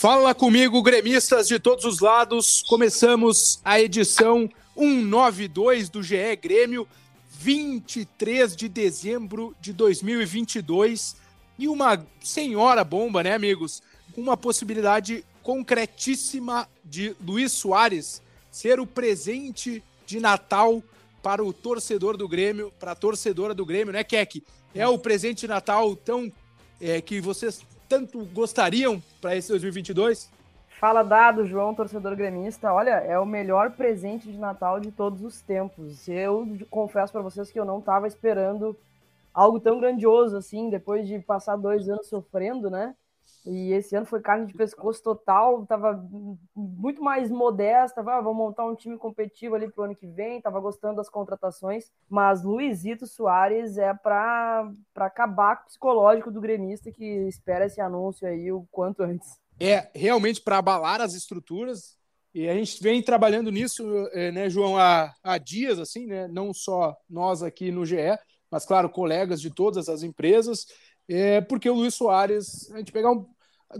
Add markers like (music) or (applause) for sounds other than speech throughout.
Fala comigo, gremistas de todos os lados. Começamos a edição 192 do GE Grêmio, 23 de dezembro de 2022. E uma senhora bomba, né, amigos? Uma possibilidade concretíssima de Luiz Soares ser o presente de Natal para o torcedor do Grêmio, para a torcedora do Grêmio, né, Keck? É o presente de Natal tão é, que vocês tanto gostariam para esse 2022? Fala dado, João, torcedor gremista. Olha, é o melhor presente de Natal de todos os tempos. Eu confesso para vocês que eu não estava esperando algo tão grandioso assim, depois de passar dois anos sofrendo, né? E esse ano foi carne de pescoço total, tava muito mais modesta, ah, vamos montar um time competitivo ali pro ano que vem, tava gostando das contratações, mas Luizito Soares é para acabar com o psicológico do gremista que espera esse anúncio aí o quanto antes. É realmente para abalar as estruturas, e a gente vem trabalhando nisso, é, né, João, há, há dias, assim, né? Não só nós aqui no GE, mas, claro, colegas de todas as empresas, é, porque o Luiz Soares, a gente pegar um,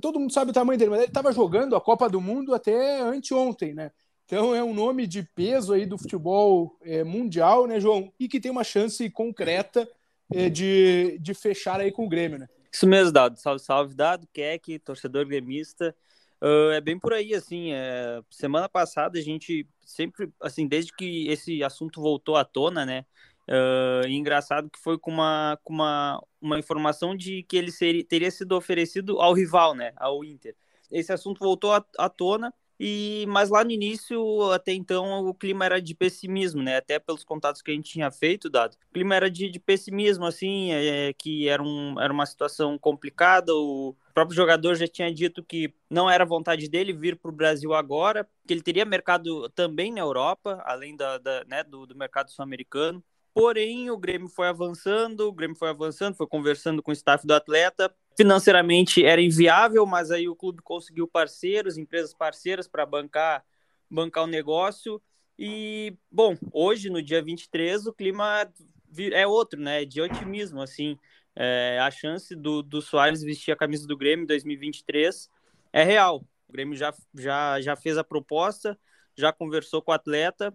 todo mundo sabe o tamanho dele, mas ele estava jogando a Copa do Mundo até anteontem, né? Então é um nome de peso aí do futebol é, mundial, né, João? E que tem uma chance concreta é, de, de fechar aí com o Grêmio, né? Isso mesmo, Dado. Salve, salve, Dado, Keck, torcedor gremista. Uh, é bem por aí, assim. É... Semana passada a gente sempre, assim, desde que esse assunto voltou à tona, né? Uh, engraçado que foi com uma, com uma, uma informação de que ele seria, teria sido oferecido ao rival, né, ao Inter. Esse assunto voltou à, à tona, e mas lá no início, até então, o clima era de pessimismo, né? Até pelos contatos que a gente tinha feito, dado. O clima era de, de pessimismo, assim, é, que era, um, era uma situação complicada. O próprio jogador já tinha dito que não era vontade dele vir para o Brasil agora, que ele teria mercado também na Europa, além da, da né, do, do mercado sul-americano. Porém, o Grêmio foi avançando, o Grêmio foi avançando, foi conversando com o staff do atleta. Financeiramente era inviável, mas aí o clube conseguiu parceiros, empresas parceiras para bancar, bancar o negócio. E, bom, hoje, no dia 23, o clima é outro, né? De otimismo, assim. É, a chance do, do Soares vestir a camisa do Grêmio em 2023 é real. O Grêmio já, já, já fez a proposta, já conversou com o atleta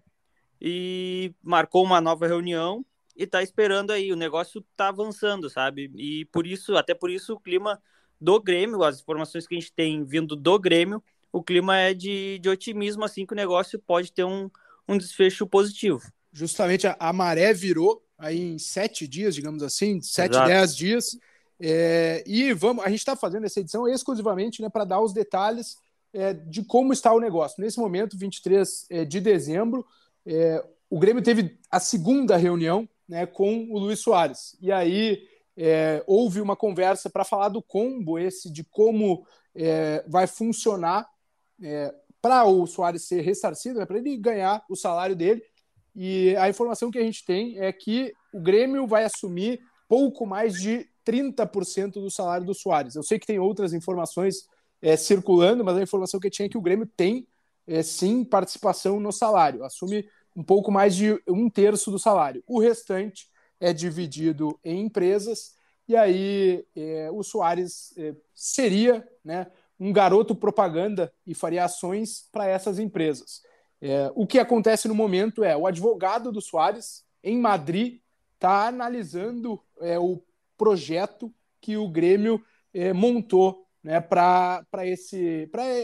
e marcou uma nova reunião e tá esperando aí. O negócio tá avançando, sabe? E por isso, até por isso, o clima do Grêmio, as informações que a gente tem vindo do Grêmio, o clima é de, de otimismo, assim, que o negócio pode ter um, um desfecho positivo. Justamente a, a maré virou aí em sete dias, digamos assim, sete, Exato. dez dias. É, e vamos, a gente está fazendo essa edição exclusivamente né, para dar os detalhes é, de como está o negócio. Nesse momento, 23 é, de dezembro, é, o Grêmio teve a segunda reunião né, com o Luiz Soares. E aí é, houve uma conversa para falar do combo esse, de como é, vai funcionar é, para o Soares ser ressarcido, né, para ele ganhar o salário dele. E a informação que a gente tem é que o Grêmio vai assumir pouco mais de 30% do salário do Soares. Eu sei que tem outras informações é, circulando, mas a informação que tinha é que o Grêmio tem é, sim participação no salário, assume um pouco mais de um terço do salário. O restante é dividido em empresas, e aí é, o Soares é, seria né, um garoto propaganda e faria ações para essas empresas. É, o que acontece no momento é o advogado do Soares, em Madrid, está analisando é, o projeto que o Grêmio é, montou né, para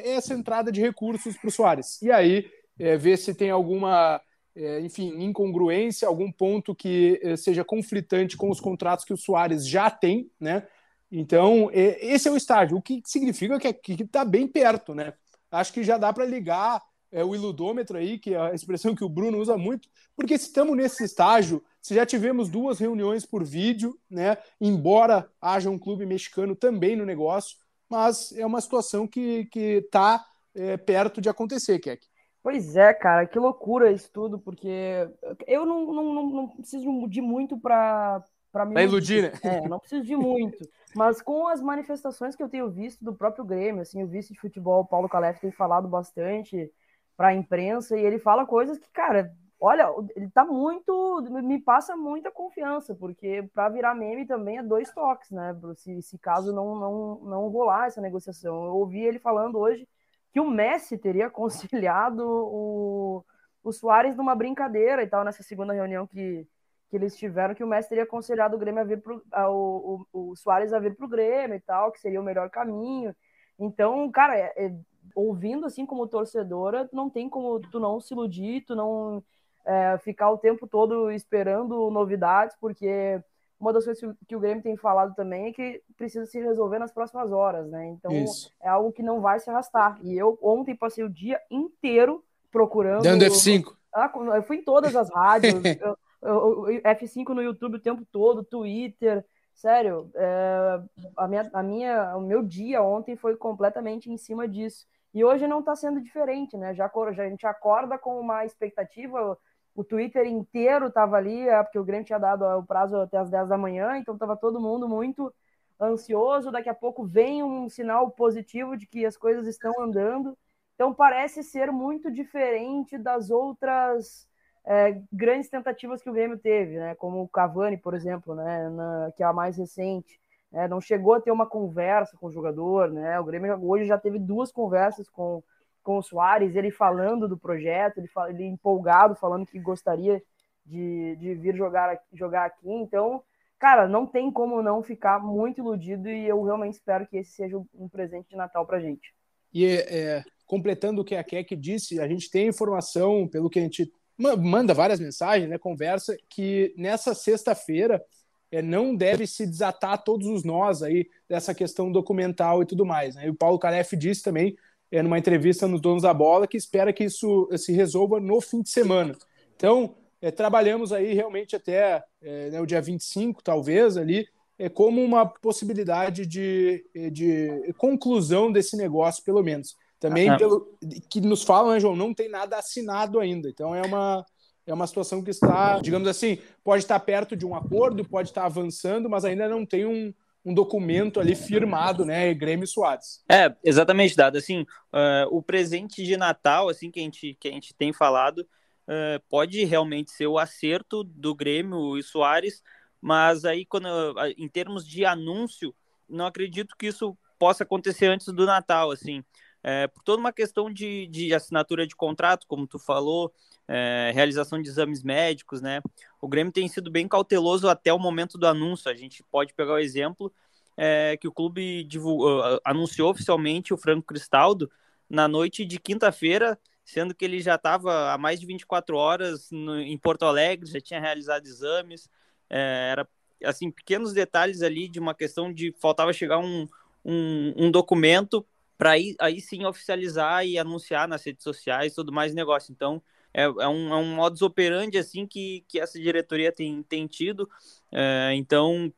essa entrada de recursos para o Soares. E aí, é, ver se tem alguma, é, enfim, incongruência, algum ponto que é, seja conflitante com os contratos que o Soares já tem, né? Então, é, esse é o estágio, o que significa que está bem perto, né? Acho que já dá para ligar é, o iludômetro aí, que é a expressão que o Bruno usa muito, porque se estamos nesse estágio já tivemos duas reuniões por vídeo, né? Embora haja um clube mexicano também no negócio, mas é uma situação que está é, perto de acontecer, Keck. Pois é, cara, que loucura isso tudo, porque eu não, não, não, não preciso de muito para para me iludir, né? É, não preciso de muito. Mas com as manifestações que eu tenho visto do próprio Grêmio, assim, o vice de futebol, Paulo Calef, tem falado bastante para a imprensa e ele fala coisas que, cara, olha, ele tá muito, me passa muita confiança, porque para virar meme também é dois toques, né? Se, se caso não, não, não rolar essa negociação. Eu ouvi ele falando hoje que o Messi teria (laughs) conciliado o, o Soares numa brincadeira e tal, nessa segunda reunião que, que eles tiveram, que o Messi teria aconselhado o Grêmio a vir pro, a, o, o, Soares a vir pro Grêmio e tal, que seria o melhor caminho. Então, cara, é, é, ouvindo assim como torcedora, não tem como tu não se iludir, tu não é, ficar o tempo todo esperando novidades, porque uma das coisas que o Grêmio tem falado também é que precisa se resolver nas próximas horas, né? Então Isso. é algo que não vai se arrastar. E eu ontem passei o dia inteiro procurando. Dando F5. Ah, eu fui em todas as rádios, (laughs) eu, eu, eu, F5 no YouTube o tempo todo, Twitter. Sério, é, a minha, a minha, o meu dia ontem foi completamente em cima disso. E hoje não está sendo diferente, né? Já, já a gente acorda com uma expectativa o Twitter inteiro estava ali, é, porque o Grêmio tinha dado o prazo até as 10 da manhã, então estava todo mundo muito ansioso. Daqui a pouco vem um sinal positivo de que as coisas estão andando. Então parece ser muito diferente das outras é, grandes tentativas que o Grêmio teve, né? Como o Cavani, por exemplo, né? Na, que é a mais recente. Né? Não chegou a ter uma conversa com o jogador, né? O Grêmio hoje já teve duas conversas com com o Soares, ele falando do projeto, ele, ele empolgado, falando que gostaria de, de vir jogar, jogar aqui. Então, cara, não tem como não ficar muito iludido e eu realmente espero que esse seja um presente de Natal para gente. E é, completando o que a Keck disse, a gente tem informação, pelo que a gente manda várias mensagens, né, conversa, que nessa sexta-feira é, não deve se desatar todos os nós aí dessa questão documental e tudo mais. Né? E o Paulo Calef disse também é, numa entrevista nos Donos da Bola, que espera que isso se resolva no fim de semana. Então, é, trabalhamos aí realmente até é, né, o dia 25, talvez, ali, é, como uma possibilidade de, de conclusão desse negócio, pelo menos. Também, ah, pelo que nos falam, né, João, não tem nada assinado ainda. Então, é uma, é uma situação que está, digamos assim, pode estar perto de um acordo, pode estar avançando, mas ainda não tem um, um documento ali firmado, né, Grêmio Soares. É, exatamente, Dado. Assim, uh, o presente de Natal, assim, que a gente, que a gente tem falado, uh, pode realmente ser o acerto do Grêmio e Soares, mas aí, quando, em termos de anúncio, não acredito que isso possa acontecer antes do Natal, assim. É, por toda uma questão de, de assinatura de contrato, como tu falou, é, realização de exames médicos, né? O Grêmio tem sido bem cauteloso até o momento do anúncio. A gente pode pegar o exemplo é, que o clube divulgou, anunciou oficialmente o Franco Cristaldo na noite de quinta-feira, sendo que ele já estava há mais de 24 horas no, em Porto Alegre, já tinha realizado exames, é, era assim pequenos detalhes ali de uma questão de faltava chegar um, um, um documento para aí, aí sim oficializar e anunciar nas redes sociais tudo mais negócio. Então, é, é, um, é um modus operandi assim que, que essa diretoria tem, tem tido. É, então,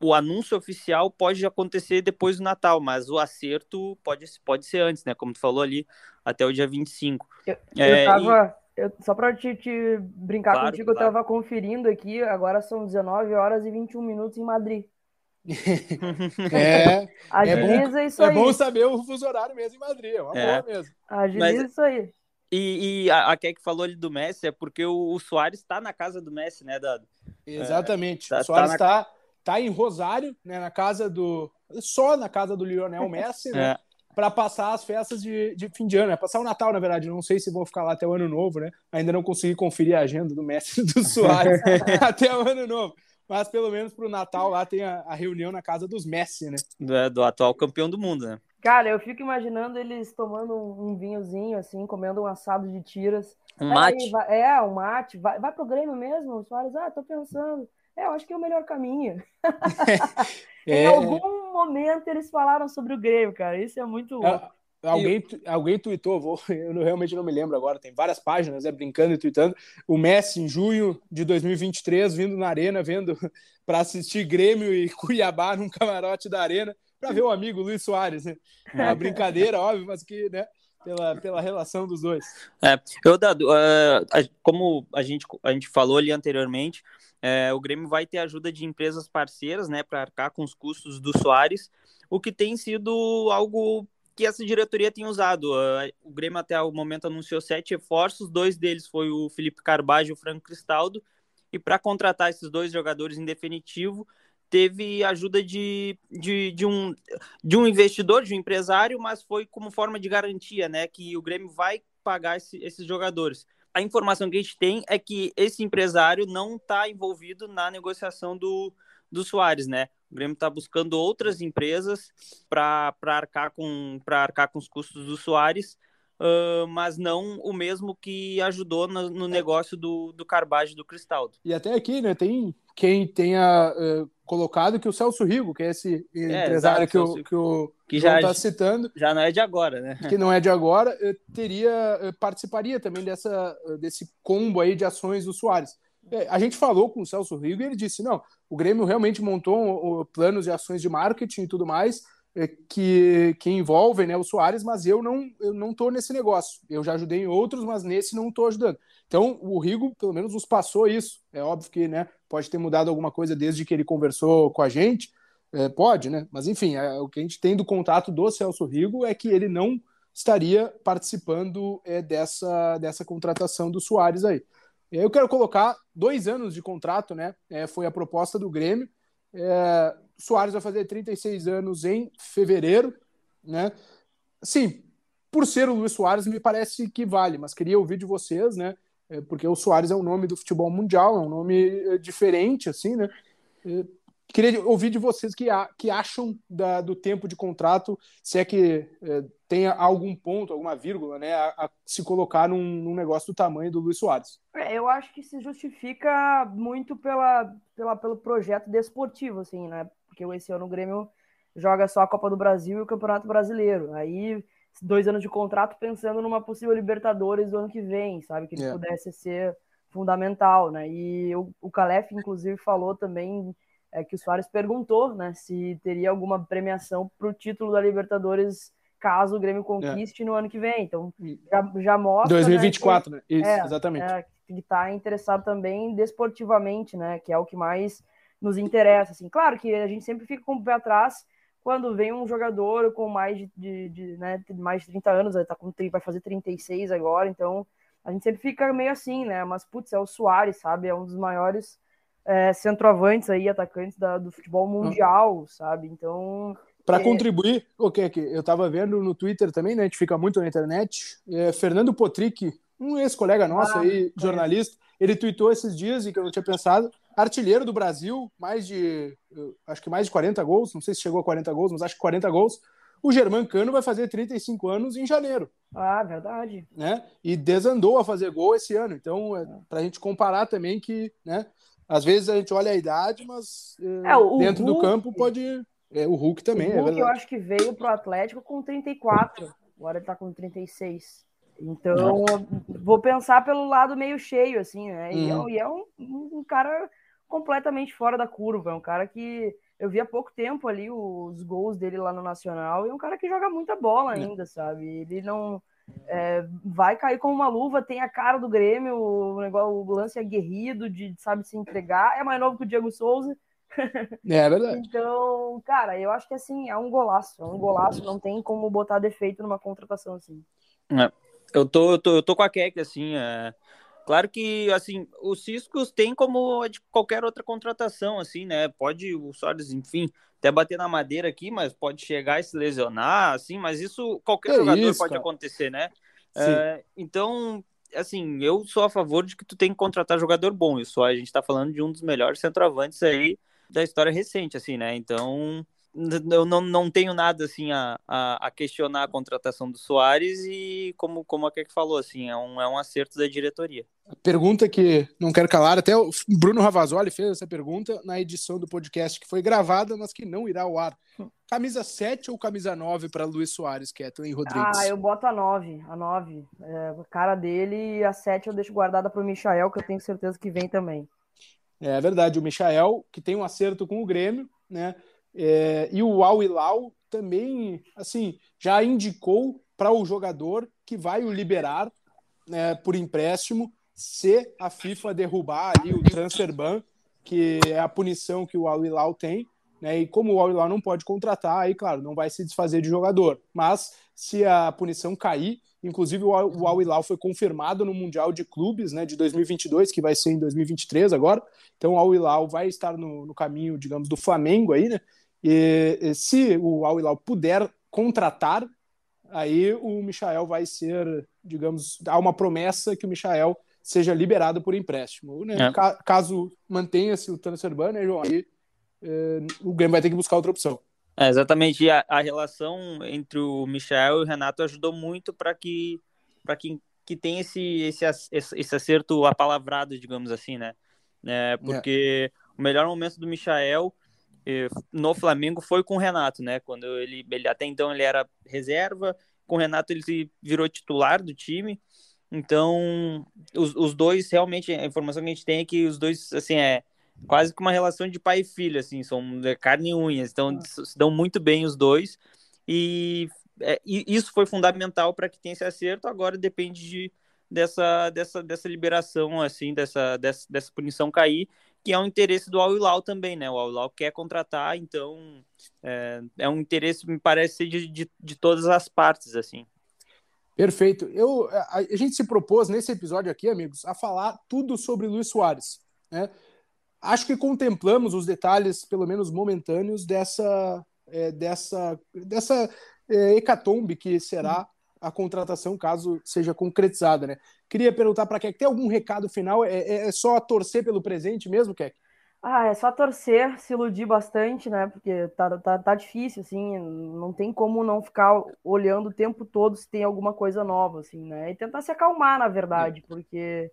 o anúncio oficial pode acontecer depois do Natal, mas o acerto pode, pode ser antes, né? Como tu falou ali, até o dia 25. Eu, é, eu tava, e... eu, só para te, te, brincar claro, contigo, claro. eu tava conferindo aqui, agora são 19 horas e 21 minutos em Madrid. (laughs) é, Agiliza é bom, isso aí. É bom saber o fuso horário mesmo em Madrid, é uma é. boa mesmo. Agiliza Mas, isso aí. E, e a, a Keck falou ali do Messi, é porque o, o Soares está na casa do Messi, né, Dado? Exatamente. É, tá, o Soares está tá, na... tá em Rosário, né, na casa do. Só na casa do Lionel (laughs) Messi, né? É. Para passar as festas de, de fim de ano, né? Passar o Natal, na verdade. Não sei se vão ficar lá até o ano novo, né? Ainda não consegui conferir a agenda do Messi do (laughs) Soares (laughs) até o ano novo mas pelo menos para o Natal lá tem a, a, reunião na casa dos Messi, né? Do, do, atual campeão do mundo, né? Cara, eu fico imaginando eles tomando um, vinhozinho, assim, comendo um assado de tiras. Um mate? Aí, vai, é, um mate. Vai, vai pro Grêmio mesmo? O Soares, ah, tô pensando. É, eu acho que é o melhor caminho. (laughs) é. Em algum momento eles falaram sobre o Grêmio, cara. Isso é muito louco. Alguém, alguém tweetou, vou, (laughs) eu realmente não me lembro agora, tem várias páginas, né, brincando e tweetando. O Messi, em junho de 2023, vindo na Arena, vendo (laughs) para assistir Grêmio e Cuiabá num camarote da Arena, para ver o amigo Luiz Soares. Né? É uma brincadeira, óbvio, mas que, né, pela, pela relação dos dois. É, eu, Dado, uh, como a gente, a gente falou ali anteriormente, é, o Grêmio vai ter ajuda de empresas parceiras, né, para arcar com os custos do Soares, o que tem sido algo que essa diretoria tem usado. Uh, o Grêmio até o momento anunciou sete reforços, dois deles foi o Felipe Carbajo e o Franco Cristaldo, e para contratar esses dois jogadores em definitivo, teve ajuda de, de, de, um, de um investidor, de um empresário, mas foi como forma de garantia, né, que o Grêmio vai pagar esse, esses jogadores. A informação que a gente tem é que esse empresário não está envolvido na negociação do, do Soares, né? O Grêmio está buscando outras empresas para arcar, com, arcar com os custos do Soares, uh, mas não o mesmo que ajudou no, no negócio do, do Carbage do Cristaldo. E até aqui, né, tem quem tenha uh, colocado que o Celso Rigo, que é esse é, empresário que, o, que o que já está citando, já não é de agora, né? Que não é de agora, teria participaria também dessa desse combo aí de ações do Soares. É, a gente falou com o Celso Rigo e ele disse: não, o Grêmio realmente montou planos de ações de marketing e tudo mais é, que, que envolvem né, o Soares, mas eu não eu não estou nesse negócio. Eu já ajudei em outros, mas nesse não estou ajudando. Então o Rigo, pelo menos, nos passou isso. É óbvio que né, pode ter mudado alguma coisa desde que ele conversou com a gente. É, pode, né? Mas enfim, é, o que a gente tem do contato do Celso Rigo é que ele não estaria participando é, dessa, dessa contratação do Soares aí. Eu quero colocar dois anos de contrato, né? É, foi a proposta do Grêmio. É, Soares vai fazer 36 anos em fevereiro, né? Sim, por ser o Luiz Soares, me parece que vale, mas queria ouvir de vocês, né? É, porque o Soares é um nome do futebol mundial, é um nome é, diferente, assim, né? É, queria ouvir de vocês que, que acham da, do tempo de contrato, se é que é, tem algum ponto, alguma vírgula, né, a, a se colocar num, num, negócio do tamanho do Luiz Soares. Eu acho que se justifica muito pela, pela, pelo projeto desportivo, assim, né? Porque esse ano o Grêmio joga só a Copa do Brasil e o Campeonato Brasileiro. Aí, dois anos de contrato pensando numa possível Libertadores do ano que vem, sabe? Que ele é. pudesse ser fundamental, né? E o, o Calef, inclusive, falou também é que o Soares perguntou né, se teria alguma premiação para o título da Libertadores caso o Grêmio é. conquiste é. no ano que vem. Então já, já mostra. 2024, né? Que, né? Isso, é, exatamente. É, que está interessado também desportivamente, né? Que é o que mais nos interessa. Assim. Claro que a gente sempre fica com o pé atrás quando vem um jogador com mais de, de, de né, mais de 30 anos, tá com, vai fazer 36 agora, então a gente sempre fica meio assim, né? Mas, putz, é o Soares, sabe? É um dos maiores é, centroavantes aí, atacantes da, do futebol mundial, sabe? Então. Para é... contribuir, o que que eu estava vendo no Twitter também, né? A gente fica muito na internet. É, Fernando Potrick, um ex-colega nosso ah, aí, jornalista, ele tweetou esses dias e que eu não tinha pensado, artilheiro do Brasil, mais de, acho que mais de 40 gols, não sei se chegou a 40 gols, mas acho que 40 gols. O Germán Cano vai fazer 35 anos em janeiro. Ah, verdade. Né? E desandou a fazer gol esse ano. Então, é, para a gente comparar também que, né? Às vezes a gente olha a idade, mas é, é dentro Hulk, do campo pode. É, o Hulk também, o é Hulk é eu acho que veio pro Atlético com 34. Agora ele tá com 36. Então, vou pensar pelo lado meio cheio, assim, né? E, é, uhum. e é um, um, cara completamente fora da curva. É um cara que eu vi há pouco tempo ali os gols dele lá no Nacional. E é um cara que joga muita bola ainda, sabe? Ele não é, vai cair como uma luva, tem a cara do Grêmio, o, negócio, o lance é aguerrido, de sabe se entregar, é mais novo que o Diego Souza. É, é verdade. então, cara, eu acho que assim, é um golaço, é um golaço, não tem como botar defeito numa contratação assim. É, eu, tô, eu, tô, eu tô com a Keck, assim, é... Claro que, assim, os Ciscos tem como de qualquer outra contratação, assim, né? Pode o Soares, enfim, até bater na madeira aqui, mas pode chegar e se lesionar, assim, mas isso qualquer jogador isso, pode cara. acontecer, né? É, então, assim, eu sou a favor de que tu tem que contratar jogador bom. Isso a gente tá falando de um dos melhores centroavantes aí da história recente, assim, né? Então, eu não, não tenho nada assim a, a, a, questionar a contratação do Soares e como, como a Keck falou, assim, é um, é um acerto da diretoria. Pergunta que não quero calar, até o Bruno Ravazoli fez essa pergunta na edição do podcast que foi gravada, mas que não irá ao ar. Camisa 7 ou camisa 9 para Luiz Soares, Kathleen Rodrigues? Ah, eu boto a 9, a 9. É, a cara dele e a 7 eu deixo guardada para o Michael, que eu tenho certeza que vem também. É verdade, o Michael, que tem um acerto com o Grêmio, né? É, e o Al Hilal também, assim, já indicou para o jogador que vai o liberar né, por empréstimo se a FIFA derrubar ali o transfer ban, que é a punição que o Al Hilal tem, né? E como o Al Hilal não pode contratar, aí claro, não vai se desfazer de jogador. Mas se a punição cair, inclusive o Al Hilal foi confirmado no Mundial de Clubes, né, de 2022, que vai ser em 2023 agora. Então o Al Hilal vai estar no, no caminho, digamos, do Flamengo aí, né? E, e se o Al Hilal puder contratar, aí o Michael vai ser, digamos, há uma promessa que o Michael seja liberado por empréstimo. Né? É. Caso mantenha-se o transfer ban, né, João? Aí é, o Grêmio vai ter que buscar outra opção. É, exatamente. A, a, relação entre o Michel e o Renato ajudou muito para que para que, que tenha esse, esse, esse acerto apalavrado, digamos assim, né? É, porque é. o melhor momento do Michael no Flamengo foi com o Renato, né? Quando ele, ele até então ele era reserva, com o Renato ele virou titular do time. Então, os, os dois realmente a informação que a gente tem é que os dois assim é quase que uma relação de pai e filho, assim, são carne e unhas, então se dão muito bem os dois. E, é, e isso foi fundamental para que tenha esse acerto. Agora depende de, dessa, dessa, dessa liberação, assim, dessa, dessa, dessa punição cair que é um interesse do Al Hilal também, né? O Al Hilal quer contratar, então é, é um interesse, me parece de, de, de, todas as partes, assim. Perfeito. Eu, a, a, gente se propôs nesse episódio aqui, amigos, a falar tudo sobre Luiz Soares, né? Acho que contemplamos os detalhes, pelo menos momentâneos, dessa, é, dessa, dessa é, hecatombe que será a contratação, caso seja concretizada, né? Queria perguntar para Keck, tem algum recado final? É, é, é só torcer pelo presente mesmo, Keck? Ah, é só torcer, se iludir bastante, né? Porque tá, tá, tá difícil, assim, não tem como não ficar olhando o tempo todo se tem alguma coisa nova, assim, né? E tentar se acalmar, na verdade, porque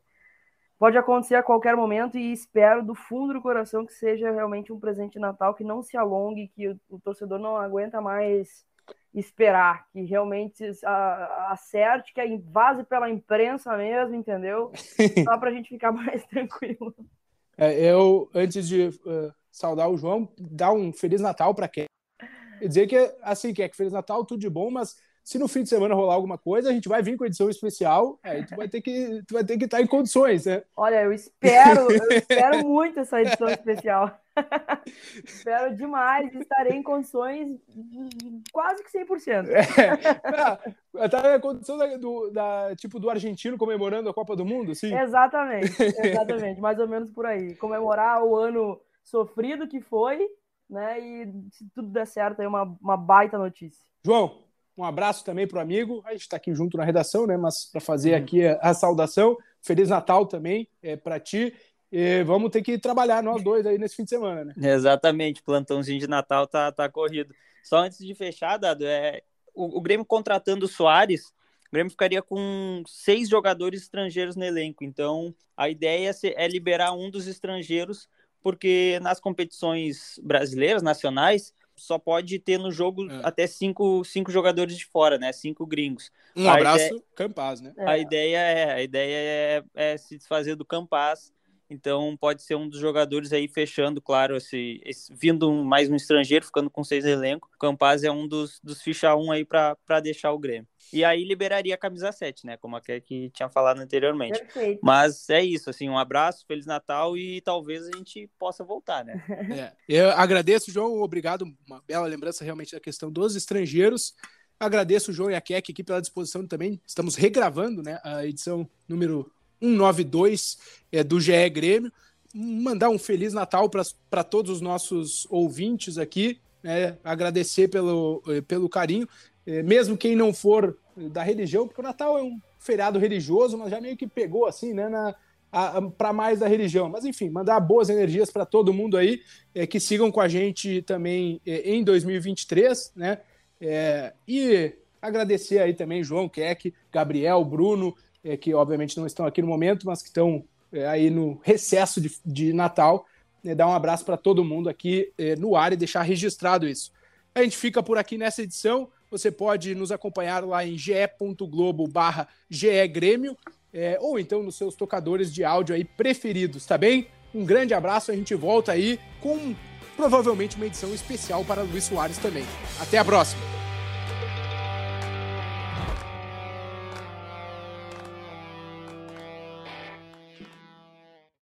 pode acontecer a qualquer momento e espero do fundo do coração que seja realmente um presente de Natal que não se alongue, que o, o torcedor não aguenta mais esperar que realmente acerte, que vaze pela imprensa mesmo, entendeu? (laughs) Só para a gente ficar (laughs) mais tranquilo. É, eu, antes de uh, saudar o João, dar um Feliz Natal para quem? Dizer que, assim, que é que Feliz Natal, tudo de bom, mas se no fim de semana rolar alguma coisa, a gente vai vir com edição especial, aí tu vai ter que, tu vai ter que estar em condições, né? Olha, eu espero, eu (laughs) espero muito essa edição especial. (laughs) espero demais, estarei em condições quase que 100%. É, tá em condição da, do, da, tipo do argentino comemorando a Copa do Mundo, sim? Exatamente, (laughs) exatamente, mais ou menos por aí. Comemorar o ano sofrido que foi, né? E se tudo der certo, aí uma, uma baita notícia. João, um abraço também para o amigo. A gente está aqui junto na redação, né? Mas para fazer uhum. aqui a, a, saudação. Feliz Natal também é, para ti. E vamos ter que trabalhar nós dois aí nesse fim de semana, né? Exatamente, plantãozinho de Natal tá, tá corrido. Só antes de fechar, Dado, é, o, o Grêmio contratando o Soares, o Grêmio ficaria com seis jogadores estrangeiros no elenco. Então, a ideia é liberar um dos estrangeiros, porque nas competições brasileiras, nacionais, só pode ter no jogo é. até cinco, cinco jogadores de fora, né? Cinco gringos. Um a abraço, ideia... Campaz, né? A é. ideia é a ideia é, é, se desfazer do Campaz. Então pode ser um dos jogadores aí fechando, claro, esse, esse vindo mais um estrangeiro, ficando com seis elenco. O Campaz é um dos, dos ficha um aí para deixar o Grêmio. E aí liberaria a camisa 7, né? Como a que tinha falado anteriormente. Perfeito. Mas é isso, assim, um abraço, Feliz Natal e talvez a gente possa voltar, né? (laughs) É. Eu agradeço, João, obrigado. Uma bela lembrança realmente da questão dos estrangeiros. Agradeço o João e a Keck aqui pela disposição também. Estamos regravando né, a edição número 192 é, do GE Grêmio. Mandar um Feliz Natal para todos os nossos ouvintes aqui. Né, agradecer pelo, eh, pelo carinho. É, mesmo quem não for da religião, porque o Natal é um feriado religioso, mas já meio que pegou assim, né, na, para mais da religião. Mas enfim, mandar boas energias para todo mundo aí, é, que sigam com a gente também é, em 2023, né? É, e agradecer aí também João Keck, Gabriel, Bruno, é, que obviamente não estão aqui no momento, mas que estão é, aí no recesso de, de Natal. Né? Dar um abraço para todo mundo aqui é, no ar e deixar registrado isso. A gente fica por aqui nessa edição. Você pode nos acompanhar lá em ge.globo barra é, ou então nos seus tocadores de áudio aí preferidos, tá bem? Um grande abraço, a gente volta aí com provavelmente uma edição especial para Luiz Soares também. Até a próxima!